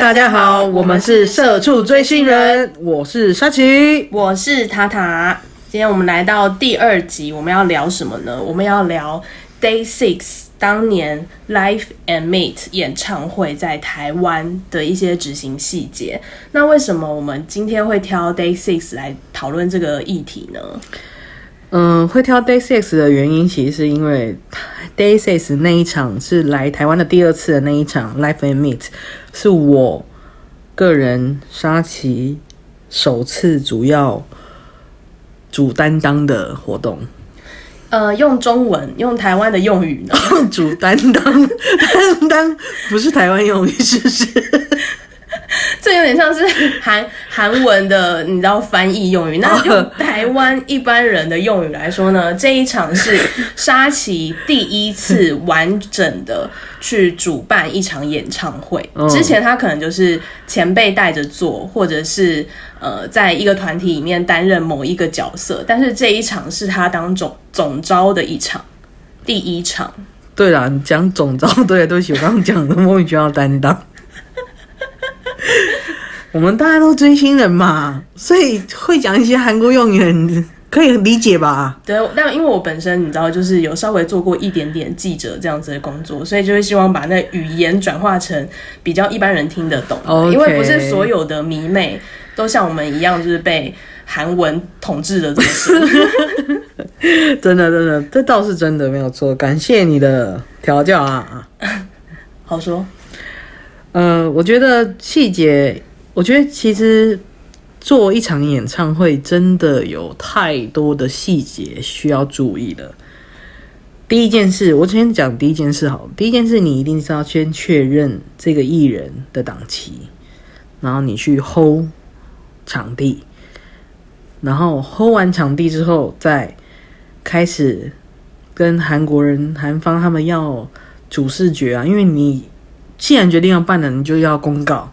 大家好，我们是社畜追星人，我是沙琪。我是塔塔。今天我们来到第二集，我们要聊什么呢？我们要聊 Day Six 当年 Live and Meet 演唱会在台湾的一些执行细节。那为什么我们今天会挑 Day Six 来讨论这个议题呢？嗯，会挑 Day Six 的原因，其实是因为 Day Six 那一场是来台湾的第二次的那一场 Live and Meet，是我个人沙琪首次主要主担当的活动。呃，用中文，用台湾的用语呢？主担当，担当不是台湾用语，是不是？这有点像是韩韩文的，你知道翻译用语。那用台湾一般人的用语来说呢，这一场是沙琪第一次完整的去主办一场演唱会。之前他可能就是前辈带着做，或者是呃，在一个团体里面担任某一个角色。但是这一场是他当总总招的一场，第一场。对啦，你讲总招，对对不起，我刚刚讲的莫名其妙担当。我们大家都追星人嘛，所以会讲一些韩国用语，可以理解吧？对，但因为我本身你知道，就是有稍微做过一点点记者这样子的工作，所以就会希望把那语言转化成比较一般人听得懂。因为不是所有的迷妹都像我们一样，就是被韩文统治的这么 真的，真的，这倒是真的，没有错。感谢你的调教啊！好说。呃，我觉得细节。我觉得其实做一场演唱会真的有太多的细节需要注意了。第一件事，我先讲第一件事好。第一件事，你一定是要先确认这个艺人的档期，然后你去 hold 场地，然后 hold 完场地之后，再开始跟韩国人、韩方他们要主视觉啊。因为你既然决定要办了，你就要公告。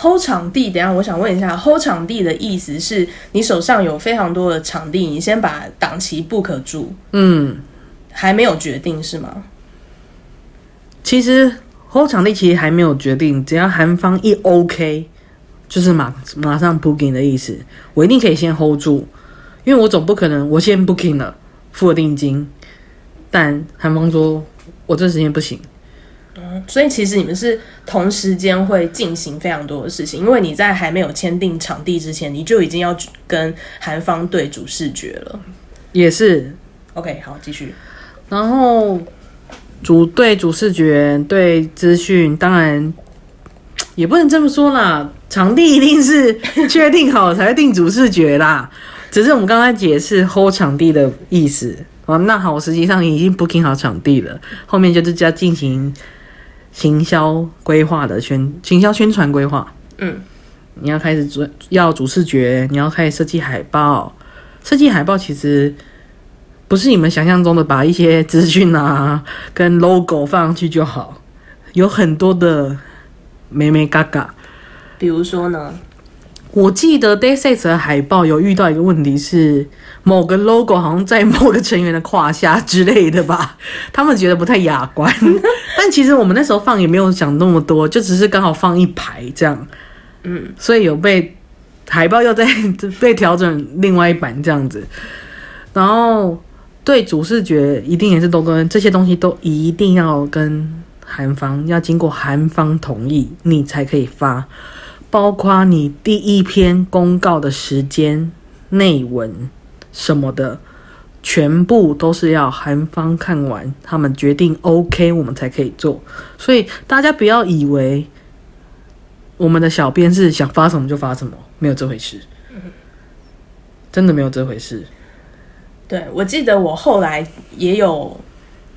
Hold 场地，等下我想问一下，hold 场地的意思是你手上有非常多的场地，你先把档期 book 住，嗯，还没有决定是吗？其实 hold 场地其实还没有决定，只要韩方一 OK，就是马马上 booking 的意思，我一定可以先 hold 住，因为我总不可能我先 booking 了，付了定金，但韩方说我这时间不行。所以其实你们是同时间会进行非常多的事情，因为你在还没有签订场地之前，你就已经要跟韩方对主视觉了。也是，OK，好，继续。然后主对主视觉对资讯，当然也不能这么说啦，场地一定是确定好才会定主视觉啦。只是我们刚才解释 hold 场地的意思哦。那好，我实际上已经 booking 好场地了，后面就是要进行。行销规划的宣，行销宣传规划，嗯，你要开始主，要主视觉，你要开始设计海报。设计海报其实不是你们想象中的，把一些资讯啊 跟 logo 放上去就好，有很多的美美嘎嘎。比如说呢？我记得 Day Six 的海报有遇到一个问题是，某个 logo 好像在某个成员的胯下之类的吧，他们觉得不太雅观。但其实我们那时候放也没有想那么多，就只是刚好放一排这样，嗯，所以有被海报又在 被调整另外一版这样子。然后对主视觉一定也是都跟这些东西都一定要跟韩方要经过韩方同意，你才可以发。包括你第一篇公告的时间、内文什么的，全部都是要韩方看完，他们决定 OK，我们才可以做。所以大家不要以为我们的小编是想发什么就发什么，没有这回事。真的没有这回事。对，我记得我后来也有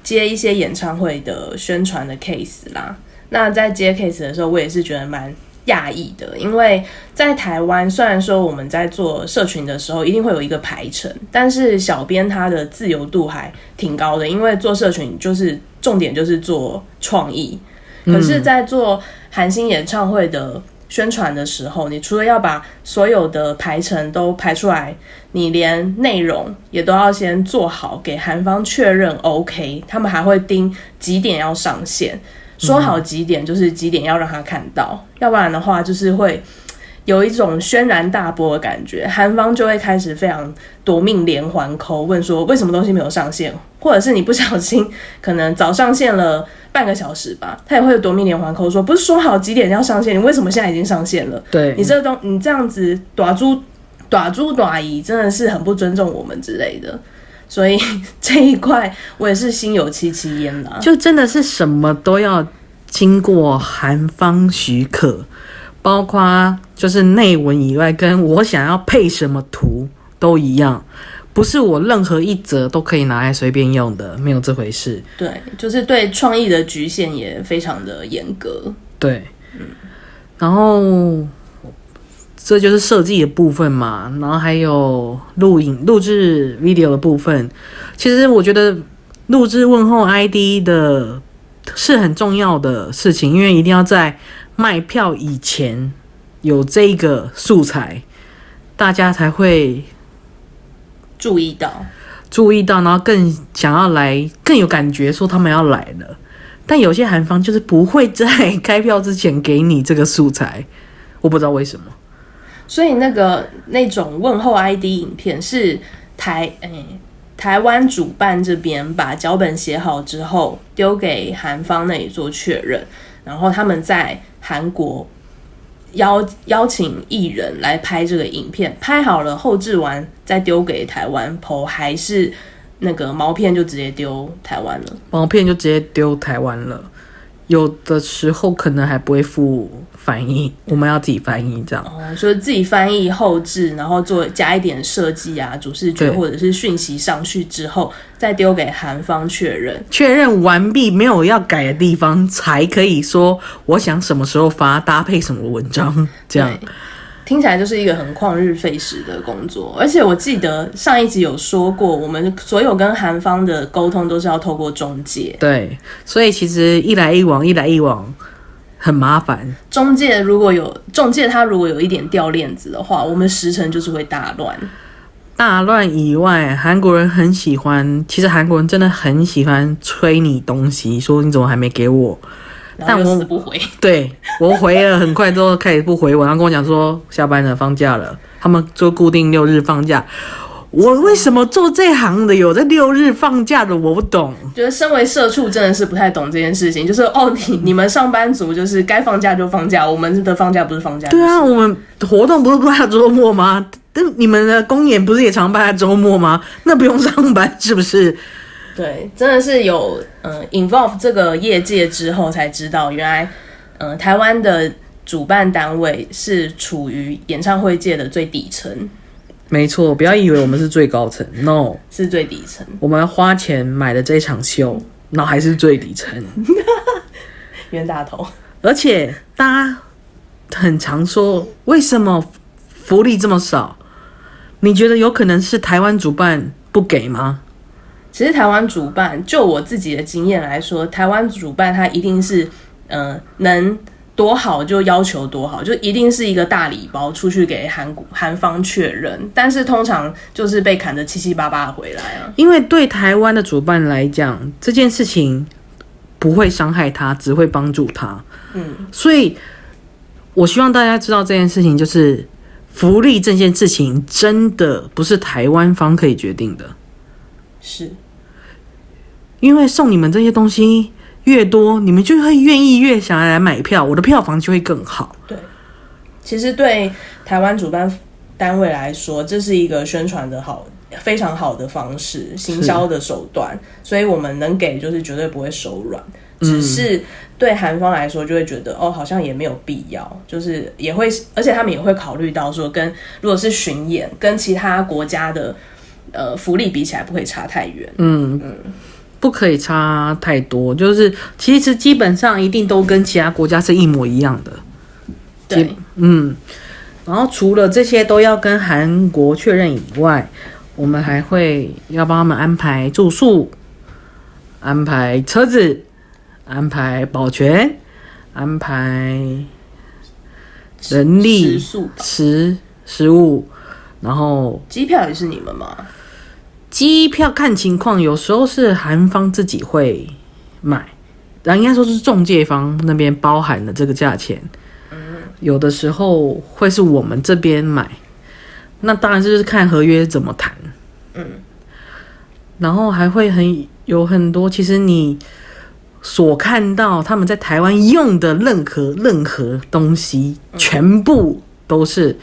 接一些演唱会的宣传的 case 啦。那在接 case 的时候，我也是觉得蛮。讶异的，因为在台湾，虽然说我们在做社群的时候一定会有一个排程，但是小编他的自由度还挺高的，因为做社群就是重点就是做创意。可是，在做韩星演唱会的宣传的时候，你除了要把所有的排程都排出来，你连内容也都要先做好，给韩方确认 OK，他们还会盯几点要上线。说好几点就是几点要让他看到，要不然的话就是会有一种轩然大波的感觉，韩方就会开始非常夺命连环扣，问说为什么东西没有上线，或者是你不小心可能早上线了半个小时吧，他也会夺命连环扣说不是说好几点要上线，你为什么现在已经上线了？对你这个东你这样子短猪短猪短姨真的是很不尊重我们之类的，所以 这一块我也是心有戚戚焉啦。就真的是什么都要经过韩方许可，包括就是内文以外，跟我想要配什么图都一样，不是我任何一则都可以拿来随便用的，没有这回事。对，就是对创意的局限也非常的严格。对，嗯然后这就是设计的部分嘛，然后还有录影、录制 video 的部分。其实我觉得录制问候 ID 的是很重要的事情，因为一定要在卖票以前有这个素材，大家才会注意到，注意到，然后更想要来，更有感觉，说他们要来了。但有些韩方就是不会在开票之前给你这个素材，我不知道为什么。所以那个那种问候 ID 影片是台诶、台湾主办这边把脚本写好之后丢给韩方那里做确认，然后他们在韩国邀邀请艺人来拍这个影片，拍好了后置完再丢给台湾 PO，还是那个毛片就直接丢台湾了？毛片就直接丢台湾了，有的时候可能还不会附翻译，我们要自己翻译这样。哦，就是自己翻译后置，然后做加一点设计啊，主视觉或者是讯息上去之后，再丢给韩方确认。确认完毕没有要改的地方，才可以说我想什么时候发，搭配什么文章这样。对听起来就是一个很旷日费时的工作，而且我记得上一集有说过，我们所有跟韩方的沟通都是要透过中介，对，所以其实一来一往，一来一往很麻烦。中介如果有中介他如果有一点掉链子的话，我们时辰就是会大乱。大乱以外，韩国人很喜欢，其实韩国人真的很喜欢催你东西，说你怎么还没给我？但我死不回，对我回了很快之后开始不回我，然后跟我讲说下班了，放假了，他们就固定六日放假。我为什么做这行的有在六日放假的？我不懂。觉得身为社畜真的是不太懂这件事情，就是哦，你你们上班族就是该放假就放假，我们的放假不是放假，对啊，我们活动不是办在周末吗？但你们的公演不是也常办在周末吗？那不用上班是不是？对，真的是有嗯、呃 involve 这个业界之后才知道，原来嗯、呃台湾的主办单位是处于演唱会界的最底层，没错，不要以为我们是最高层，no，是最底层。我们花钱买的这场秀，那还是最底层。冤大头，而且大家很常说，为什么福利这么少？你觉得有可能是台湾主办不给吗？其实台湾主办，就我自己的经验来说，台湾主办它一定是嗯、呃能。多好就要求多好，就一定是一个大礼包出去给韩国韩方确认，但是通常就是被砍得七七八八回来啊。因为对台湾的主办来讲，这件事情不会伤害他，只会帮助他。嗯，所以我希望大家知道这件事情，就是福利这件事情真的不是台湾方可以决定的，是因为送你们这些东西越多，你们就会愿意越想要来买票，我的票房就会更好。对其实对台湾主办单位来说，这是一个宣传的好非常好的方式，行销的手段，所以我们能给就是绝对不会手软。只是对韩方来说，就会觉得哦，好像也没有必要，就是也会，而且他们也会考虑到说，跟如果是巡演，跟其他国家的呃福利比起来，不会差太远。不可以差太多，就是其实基本上一定都跟其他国家是一模一样的。对，嗯，然后除了这些都要跟韩国确认以外，我们还会要帮他们安排住宿、安排车子、安排保全、安排人力食、食食物，然后机票也是你们吗？机票看情况，有时候是韩方自己会买，然后应该说是中介方那边包含了这个价钱，有的时候会是我们这边买，那当然就是看合约怎么谈，嗯，然后还会很有很多，其实你所看到他们在台湾用的任何任何东西，全部都是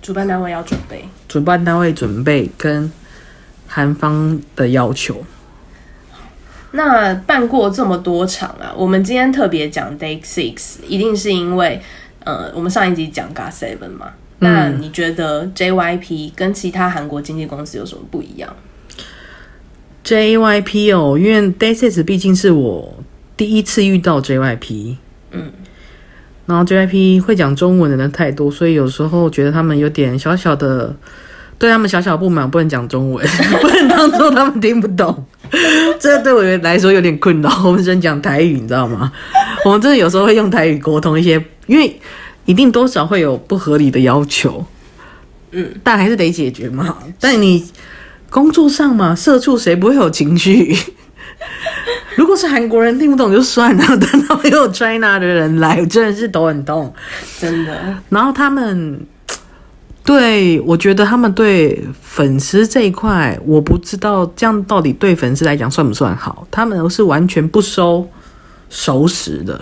主办单位要准备。主办单位准备跟韩方的要求。那办过这么多场啊，我们今天特别讲 Day Six，一定是因为呃，我们上一集讲 Got Seven 嘛。那你觉得 JYP 跟其他韩国经纪公司有什么不一样？JYP 哦，因为 Day Six 毕竟是我第一次遇到 JYP，嗯，然后 JYP 会讲中文的人太多，所以有时候觉得他们有点小小的，对他们小小不满，不能讲中文，不能当做他们听不懂，这对我来说有点困扰。我们只能讲台语，你知道吗？我们真的有时候会用台语沟通一些，因为一定多少会有不合理的要求，嗯，但还是得解决嘛。但你工作上嘛，社畜谁不会有情绪？如果是韩国人听不懂就算了，等到有 China 的人来，我真的是头很痛。真的，然后他们对我觉得他们对粉丝这一块，我不知道这样到底对粉丝来讲算不算好？他们是完全不收熟食的。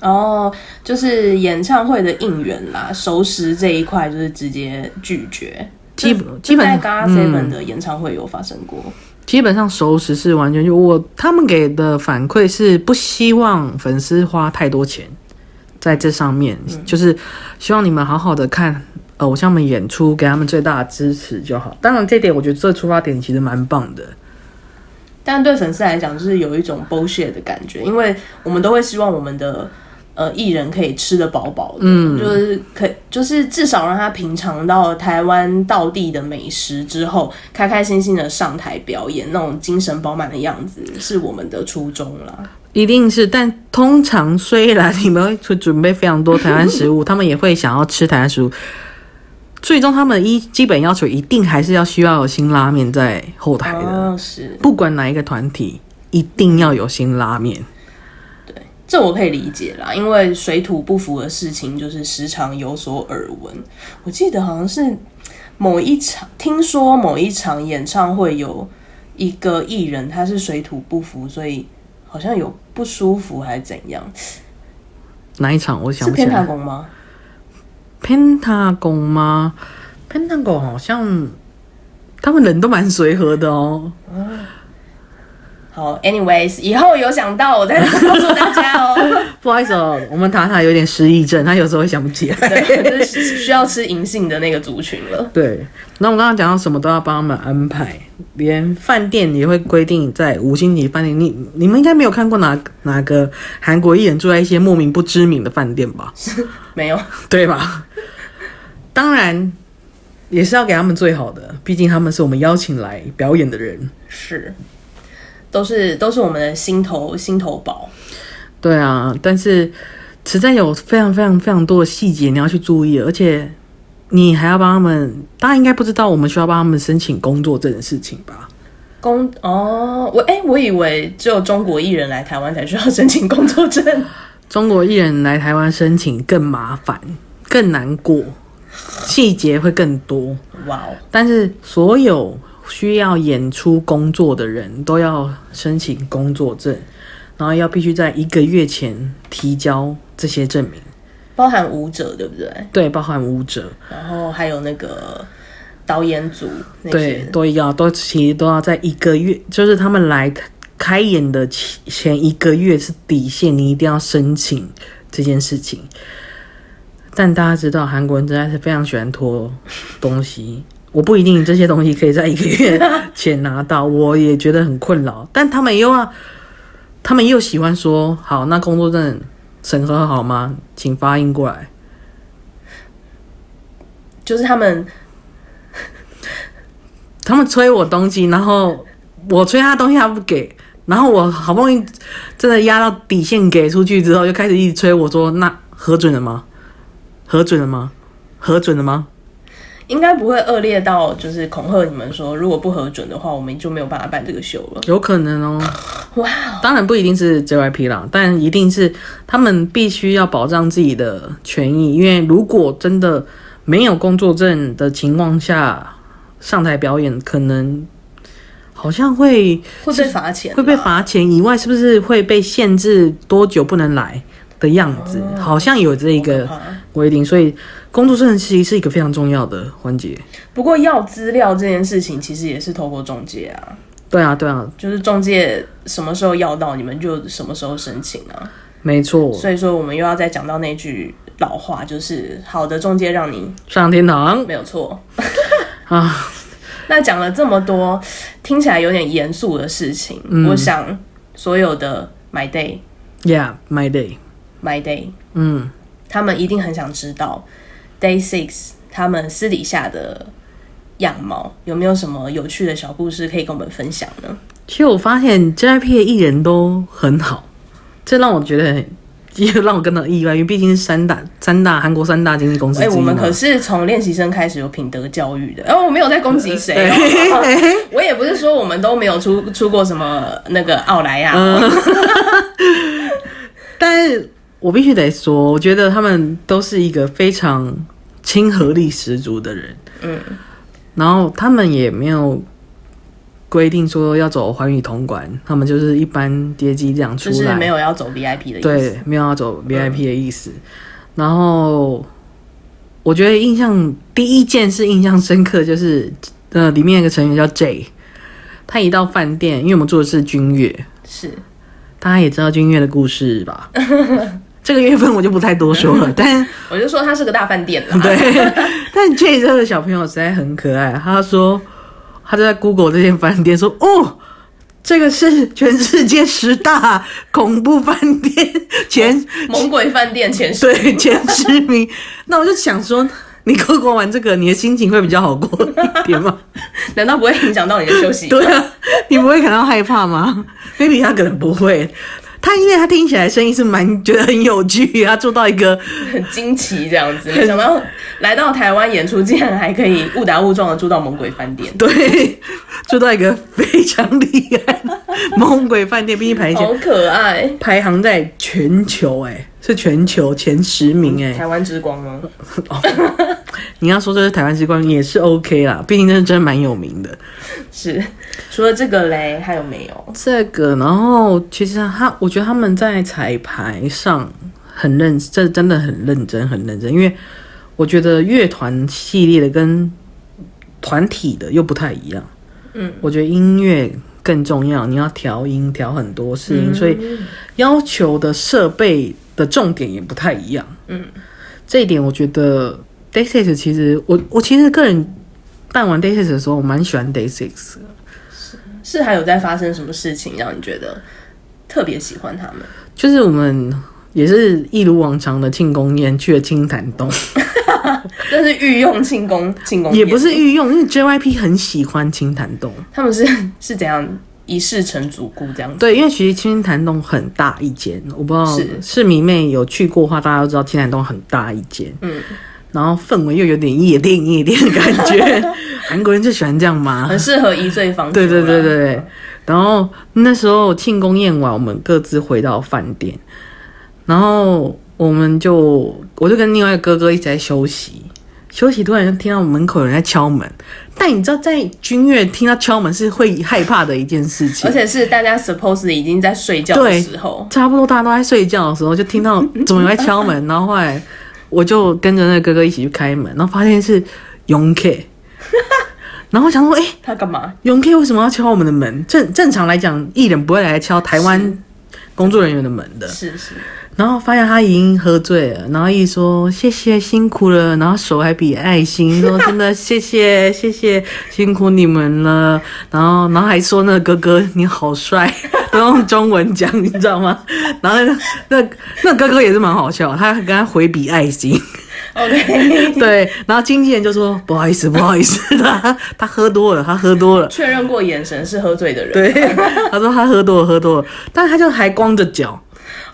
哦，就是演唱会的应援啦，熟食这一块就是直接拒绝。基本基本这在 GARA Seven 的演唱会有发生过。基本上熟食是完全就我他们给的反馈是不希望粉丝花太多钱在这上面，就是希望你们好好的看偶像们演出，给他们最大的支持就好。当然这点我觉得这出发点其实蛮棒的。但对粉丝来讲，就是有一种 bullshit 的感觉，因为我们都会希望我们的呃艺人可以吃得饱饱的，嗯，就是可就是至少让他品尝到台湾道地的美食之后，开开心心的上台表演，那种精神饱满的样子，是我们的初衷啦。一定是，但通常虽然你们会准备非常多台湾食物，他们也会想要吃台湾食物。最终，他们一基本要求一定还是要需要有新拉面在后台的，哦，是不管哪一个团体，一定要有新拉面。对这我可以理解啦，因为水土不服的事情就是时常有所耳闻。我记得好像是某一场，听说某一场演唱会有一个艺人他是水土不服，所以好像有不舒服还是怎样？哪一场？我想是偏塔不起来。宫吗？Pentagon 吗？Pentagon 好像他们人都蛮随和的哦。好，anyways，以后有想到我再告诉大家哦。不好意思哦，我们塔塔有点失忆症，他有时候会想不起来。对，就是需要吃银杏的那个族群了。对，那我刚刚讲到什么都要帮他们安排，连饭店也会规定在五星级饭店。你你们应该没有看过哪哪个韩国艺人住在一些莫名不知名的饭店吧？没有，对吧？当然也是要给他们最好的，毕竟他们是我们邀请来表演的人。是，都是都是我们的心头心头宝。对啊，但是实在有非常非常非常多的细节你要去注意，而且你还要帮他们。大家应该不知道，我们需要帮他们申请工作证的事情吧？工哦，我哎、我以为只有中国艺人来台湾才需要申请工作证。中国艺人来台湾申请更麻烦、更难过，细节会更多。哇哦，但是所有需要演出工作的人都要申请工作证，然后要必须在一个月前提交这些证明。包含舞者对不对？对，包含舞者，然后还有那个导演组那对，，都要都其实都要在一个月，就是他们来开演的前前一个月是底线，你一定要申请这件事情。但大家知道，韩国人真的是非常喜欢拖东西。我不一定这些东西可以在一个月前拿到，我也觉得很困扰。但他们又要，他们又喜欢说：“好，那工作证审核好吗？请发印过来。就是他们 ”他们催我东西，然后我催他东西，他不给，然后我好不容易真的压到底线给出去之后，就开始一直催我说：“那核准了吗？核准了吗？核准了吗应该不会恶劣到就是恐吓你们说，如果不核准的话，我们就没有办法办这个秀了。有可能哦。哇，当然不一定是 JYP 啦，但一定是他们必须要保障自己的权益，因为如果真的没有工作证的情况下上台表演，可能好像会会被罚钱，会被罚钱以外，是不是会被限制多久不能来的样子？好像有这一个规定，所以工作证其实是一个非常重要的环节。不过要资料这件事情，其实也是透过中介啊。对啊，对啊，就是中介什么时候要到，你们就什么时候申请啊。没错。所以说，我们又要再讲到那句老话，就是好的中介让你上天堂，没有错 啊。那讲了这么多，听起来有点严肃的事情，我想所有的 My Day，Yeah，My Day，My Day，嗯，他们一定很想知道 Day Six 他们私底下的。样貌有没有什么有趣的小故事可以跟我们分享呢？其实我发现 JYP 的艺人都很好，这让我觉得也让我感到意外，因为毕竟是三大三大韩国三大经纪公司。哎，我们可是从练习生开始有品德教育的。然后我没有在攻击谁，我也不是说我们都没有出出过什么那个奥莱亚。但是我必须得说，我觉得他们都是一个非常亲和力十足的人。嗯。然后他们也没有规定说要走环宇通关，他们就是一般接机这样出来，就是没有要走 VIP 的意思，对，没有要走 VIP 的意思。然后我觉得印象第一件是印象深刻，就是呃，里面一个成员叫 J，他一到饭店，因为我们住的是君悦，是，大家也知道君悦的故事吧？这个月份我就不太多说了，但我就说他是个大饭店了。对，但 J 这个小朋友实在很可爱。他说他就在 Google 这间饭店说：“哦，这个是全世界十大恐怖饭店前猛鬼饭店前对前十名。”那我就想说，你 Google 完这个，你的心情会比较好过一点吗？难道不会影响到你的休息？对啊，你不会感到害怕吗？Maybe 他可能不会。他因为他听起来声音是蛮觉得很有趣，他做到一个很惊奇这样子，没想到来到台湾演出，竟然还可以误打误撞的住到猛鬼饭店。对，住到一个非常厉害猛鬼饭店，毕竟排好可爱，排行在全球哎，是全球前十名哎。台湾之光吗？你要说这是台湾之光也是 OK 啦，毕竟这是真的蛮有名的。是。除了这个嘞，还有没有这个？然后其实他，我觉得他们在彩排上很认，这真的很认真，很认真。因为我觉得乐团系列的跟团体的又不太一样。嗯，我觉得音乐更重要，你要调音调很多事情，所以要求的设备的重点也不太一样。嗯，这一点我觉得 Day Six 其实我我其实个人办完 Day Six 的时候，我蛮喜欢 Day Six 的。是还有在发生什么事情让你觉得特别喜欢他们？就是我们也是一如往常的庆功宴去了青潭洞，但是御用庆功庆功，也不是御用，因为 JYP 很喜欢青潭洞，他们是是怎样一世成主顾这样子？对，因为其实青潭洞很大一间，我不知道是迷妹有去过的话，大家都知道青潭洞很大一间，嗯。然后氛围又有点夜店夜店的感觉，韩国人就喜欢这样吗？很适合一醉方对对对对对。然后那时候庆功宴完，我们各自回到饭店，然后我们就我就跟另外一个哥哥一直在休息，休息突然就听到门口有人在敲门。但你知道，在军乐听到敲门是会害怕的一件事情，而且是大家 suppose 已经在睡觉的时候，差不多大家都在睡觉的时候，就听到怎么有人在敲门，然后后来。我就跟着那个哥哥一起去开门，然后发现是永 K，然后想说，哎，他干嘛？永 K 为什么要敲我们的门？正正常来讲，艺人不会来敲台湾工作人员的门的。是是。然后发现他已经喝醉了，然后一说谢谢辛苦了，然后手还比爱心，说真的谢谢 谢谢辛苦你们了，然后然后还说那个哥哥你好帅，都用中文讲，你知道吗？然后那那哥哥也是蛮好笑，他跟他回比爱心，OK，对，然后经纪人就说不好意思不好意思，他他喝多了，他喝多了，确认过眼神是喝醉的人，对，他说他喝多了喝多了，但他就还光着脚。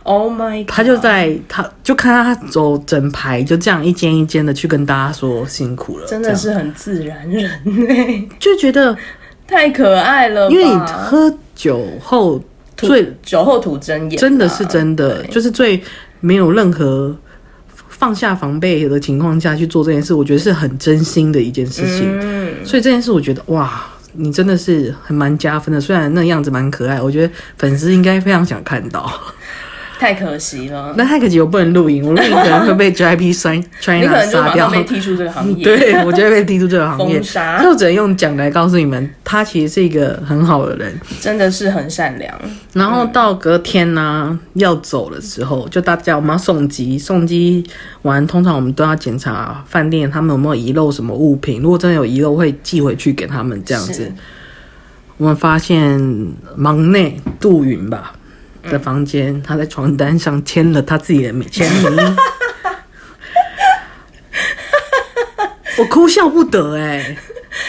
Oh my，God 他就在他就看他走整排，就这样一间一间的去跟大家说辛苦了，真的是很自然人呢，就觉得，太可爱了。因为你喝酒后最酒后吐真言啊，真的是真的，就是最没有任何放下防备的情况下去做这件事，我觉得是很真心的一件事情。嗯，所以这件事，我觉得哇，你真的是很蛮加分的。虽然那样子蛮可爱，我觉得粉丝应该非常想看到。太可惜了。那太可惜，我不能录影，我录影可能会被 JIP 酸你可 China 杀掉马上。被踢出这个行业，对，我就会被踢出这个行业封。杀，就只能用讲来告诉你们，他其实是一个很好的人。真的是很善良。然后到隔天呢、要走的时候，就大家我们要送机，送机完，通常我们都要检查饭店他们有没有遗漏什么物品，如果真的有遗漏，会寄回去给他们这样子。我们发现忙内杜云吧的房间，他在床单上签了他自己的签名，我哭笑不得哎、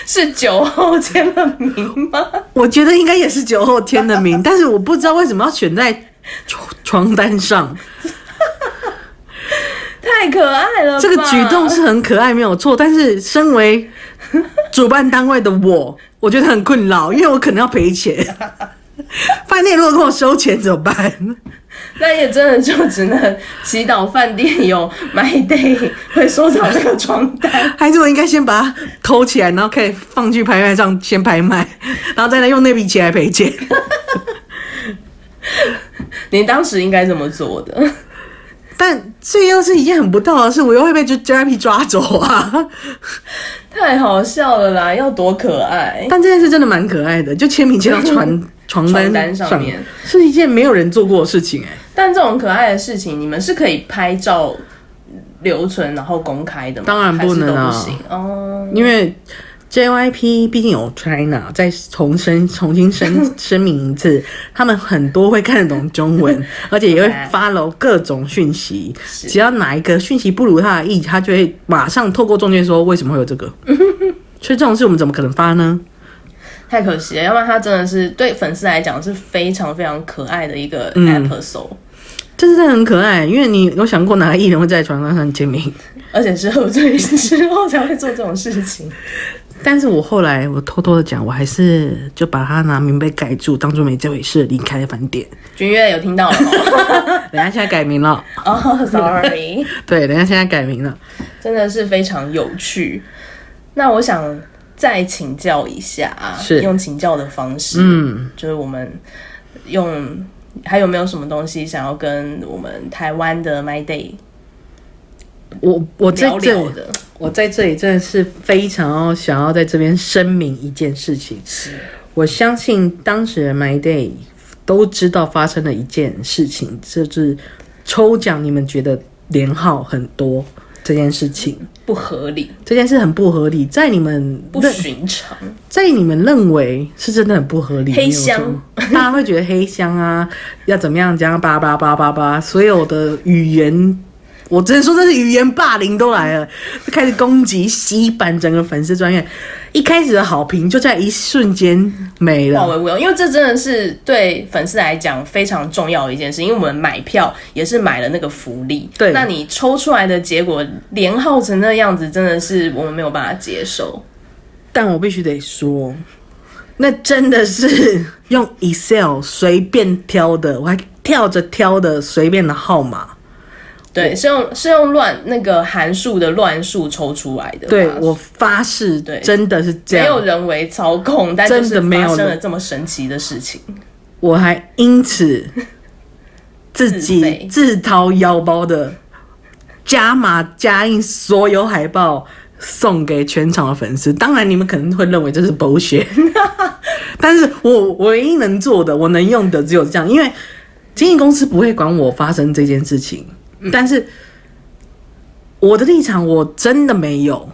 是酒后签了名吗？我觉得应该也是酒后签的名，但是我不知道为什么要选在床床单上。太可爱了吧，这个举动是很可爱，没有错。但是身为主办单位的我，我觉得很困扰，因为我可能要赔钱。饭店如果跟我收钱怎么办？那也真的就只能祈祷饭店有 My Day 会收藏这个床单。还是我应该先把它偷起来，然后可以放去拍卖上先拍卖，然后再来用那笔钱来赔钱？你当时应该这么做的，但这又是一件很不道的事，我又会被 JYP 抓走啊！太好笑了啦！要多可爱，但这件事真的蛮可爱的，就签名签到床床床单单上面是一件没有人做过的事情哎、但这种可爱的事情，你们是可以拍照留存然后公开的吗？当然不能啊还是都不行哦。因为 JYP 毕竟有 China，再重申重新声声明一次，他们很多会看得懂中文，而且也会 follow 各种讯息。只要哪一个讯息不如他的意，他就会马上透过中间说为什么会有这个。所以这种事我们怎么可能发呢？太可惜了，要不然它真的是对粉丝来讲是非常非常可爱的一个嗯 episode，、这是真的很可爱，因为你有想过哪个艺人会在床单上签名？而且是喝醉之后才会做这种事情。但是我后来我偷偷的讲，我还是就把他拿名被盖住，当做没这回事，离开了饭店。君越有听到了吗？人家现在改名了，哦、s o r r y 对，人家现在改名了。真的是非常有趣。那我想再请教一下啊，是用请教的方式，嗯，就是我们用还有没有什么东西想要跟我们台湾的 My Day 我我在聊这里，聊的？我在这里真的是非常要想要在这边声明一件事情。是我相信当时的 My Day 都知道发生了一件事情，就是抽奖，你们觉得连号很多这件事情，不合理、这件事很不合理，在你们不认寻常，在你们认为是真的很不合理，黑箱，大家会觉得黑箱啊，要怎么样怎样，叭叭叭叭叭，所有的语言，我只能说这是语言霸凌都来了，就开始攻击洗版整个粉丝专业，一开始的好评就在一瞬间没了。化为乌有，因为这真的是对粉丝来讲非常重要的一件事，因为我们买票也是买了那个福利。对那你抽出来的结果连号成那样子，真的是我们没有办法接受。但我必须得说，那真的是用 Excel 随便挑的，我还跳着挑的随便的号码。对，是用是用乱那个函数的乱数抽出来的。对我发誓，对真的是这样没有。人为操控，但是真的没有发生了这么神奇的事情。我还因此自 自己自掏腰包的加码加印所有海报送给全场的粉丝。当然，你们可能会认为这是 bullshit，但是我我唯一能做的，我能用的只有这样，因为经纪公司不会管我发生这件事情，但是我的立场我真的没有。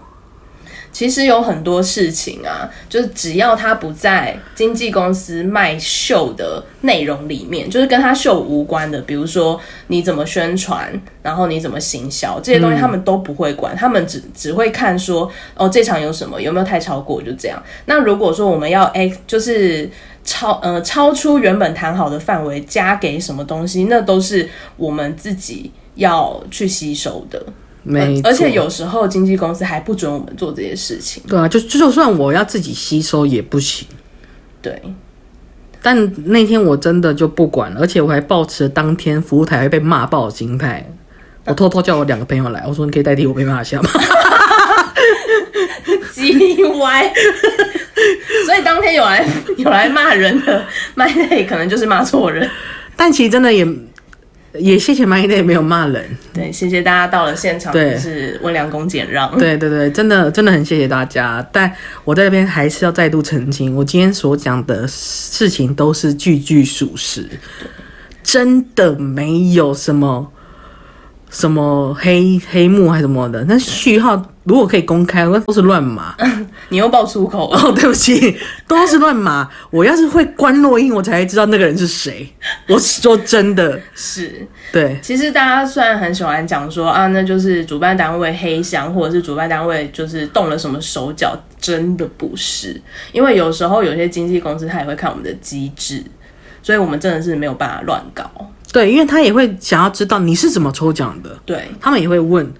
其实有很多事情啊，就是只要他不在经纪公司卖秀的内容里面，就是跟他秀无关的，比如说你怎么宣传，然后你怎么行销这些东西，他们都不会管，他们只只会看说哦这场有什么，有没有太超过，就这样。那如果说我们要哎，就是超呃超出原本谈好的范围加给什么东西，那都是我们自己要去吸收的。没而且有时候经纪公司还不准我们做这些事情。对啊，就就算我要自己吸收也不行。对，但那天我真的就不管了，而且我还抱持当天服务台会被骂爆的心态。我偷偷叫我两个朋友来，我说你可以代替我被骂一下吗？叽歪。所以当天有来有来骂人的 麦内，可能就是骂错人。但其实真的也也谢谢 My Day 没有骂人，对，谢谢大家到了现场，对就是温良恭俭让。对对对，真的真的很谢谢大家。但我在这边还是要再度澄清，我今天所讲的事情都是句句属实，真的没有什么什么黑黑幕还是什么的。那序号如果可以公开，那都是乱码。你又爆粗口。哦，对不起，都是乱码。我要是会关落音，我才会知道那个人是谁。我说真的，是，对其实大家虽然很喜欢讲说啊，那就是主办单位黑箱，或者是主办单位就是动了什么手脚，真的不是。因为有时候有些经纪公司他也会看我们的机制，所以我们真的是没有办法乱搞。对，因为他也会想要知道你是怎么抽奖的。对，他们也会问。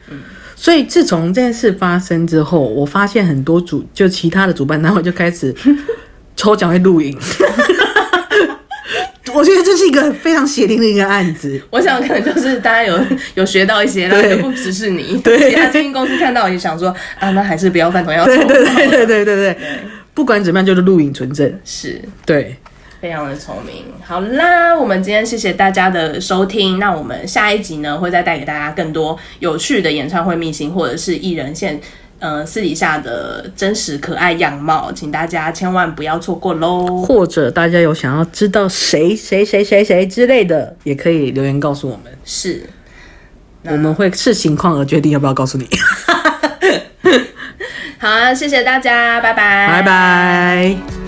所以自从这件事发生之后，我发现很多主就其他的主办单位就开始抽奖会录影。我觉得这是一个非常血淋淋的案子。我想可能就是大家有 有学到一些，然后不只是你，对其他经纪公司看到也想说啊，那还是不要犯同样错误。对对对对对对对，不管怎么样就是录影存证。是。对，非常的聪明。好啦，我们今天谢谢大家的收听。那我们下一集呢，会再带给大家更多有趣的演唱会秘辛，或者是艺人现呃私底下的真实可爱样貌，请大家千万不要错过喽。或者大家有想要知道谁谁谁谁谁之类的，也可以留言告诉我们，是，我们会视情况而决定要不要告诉你。好啊，谢谢大家，拜拜，拜拜。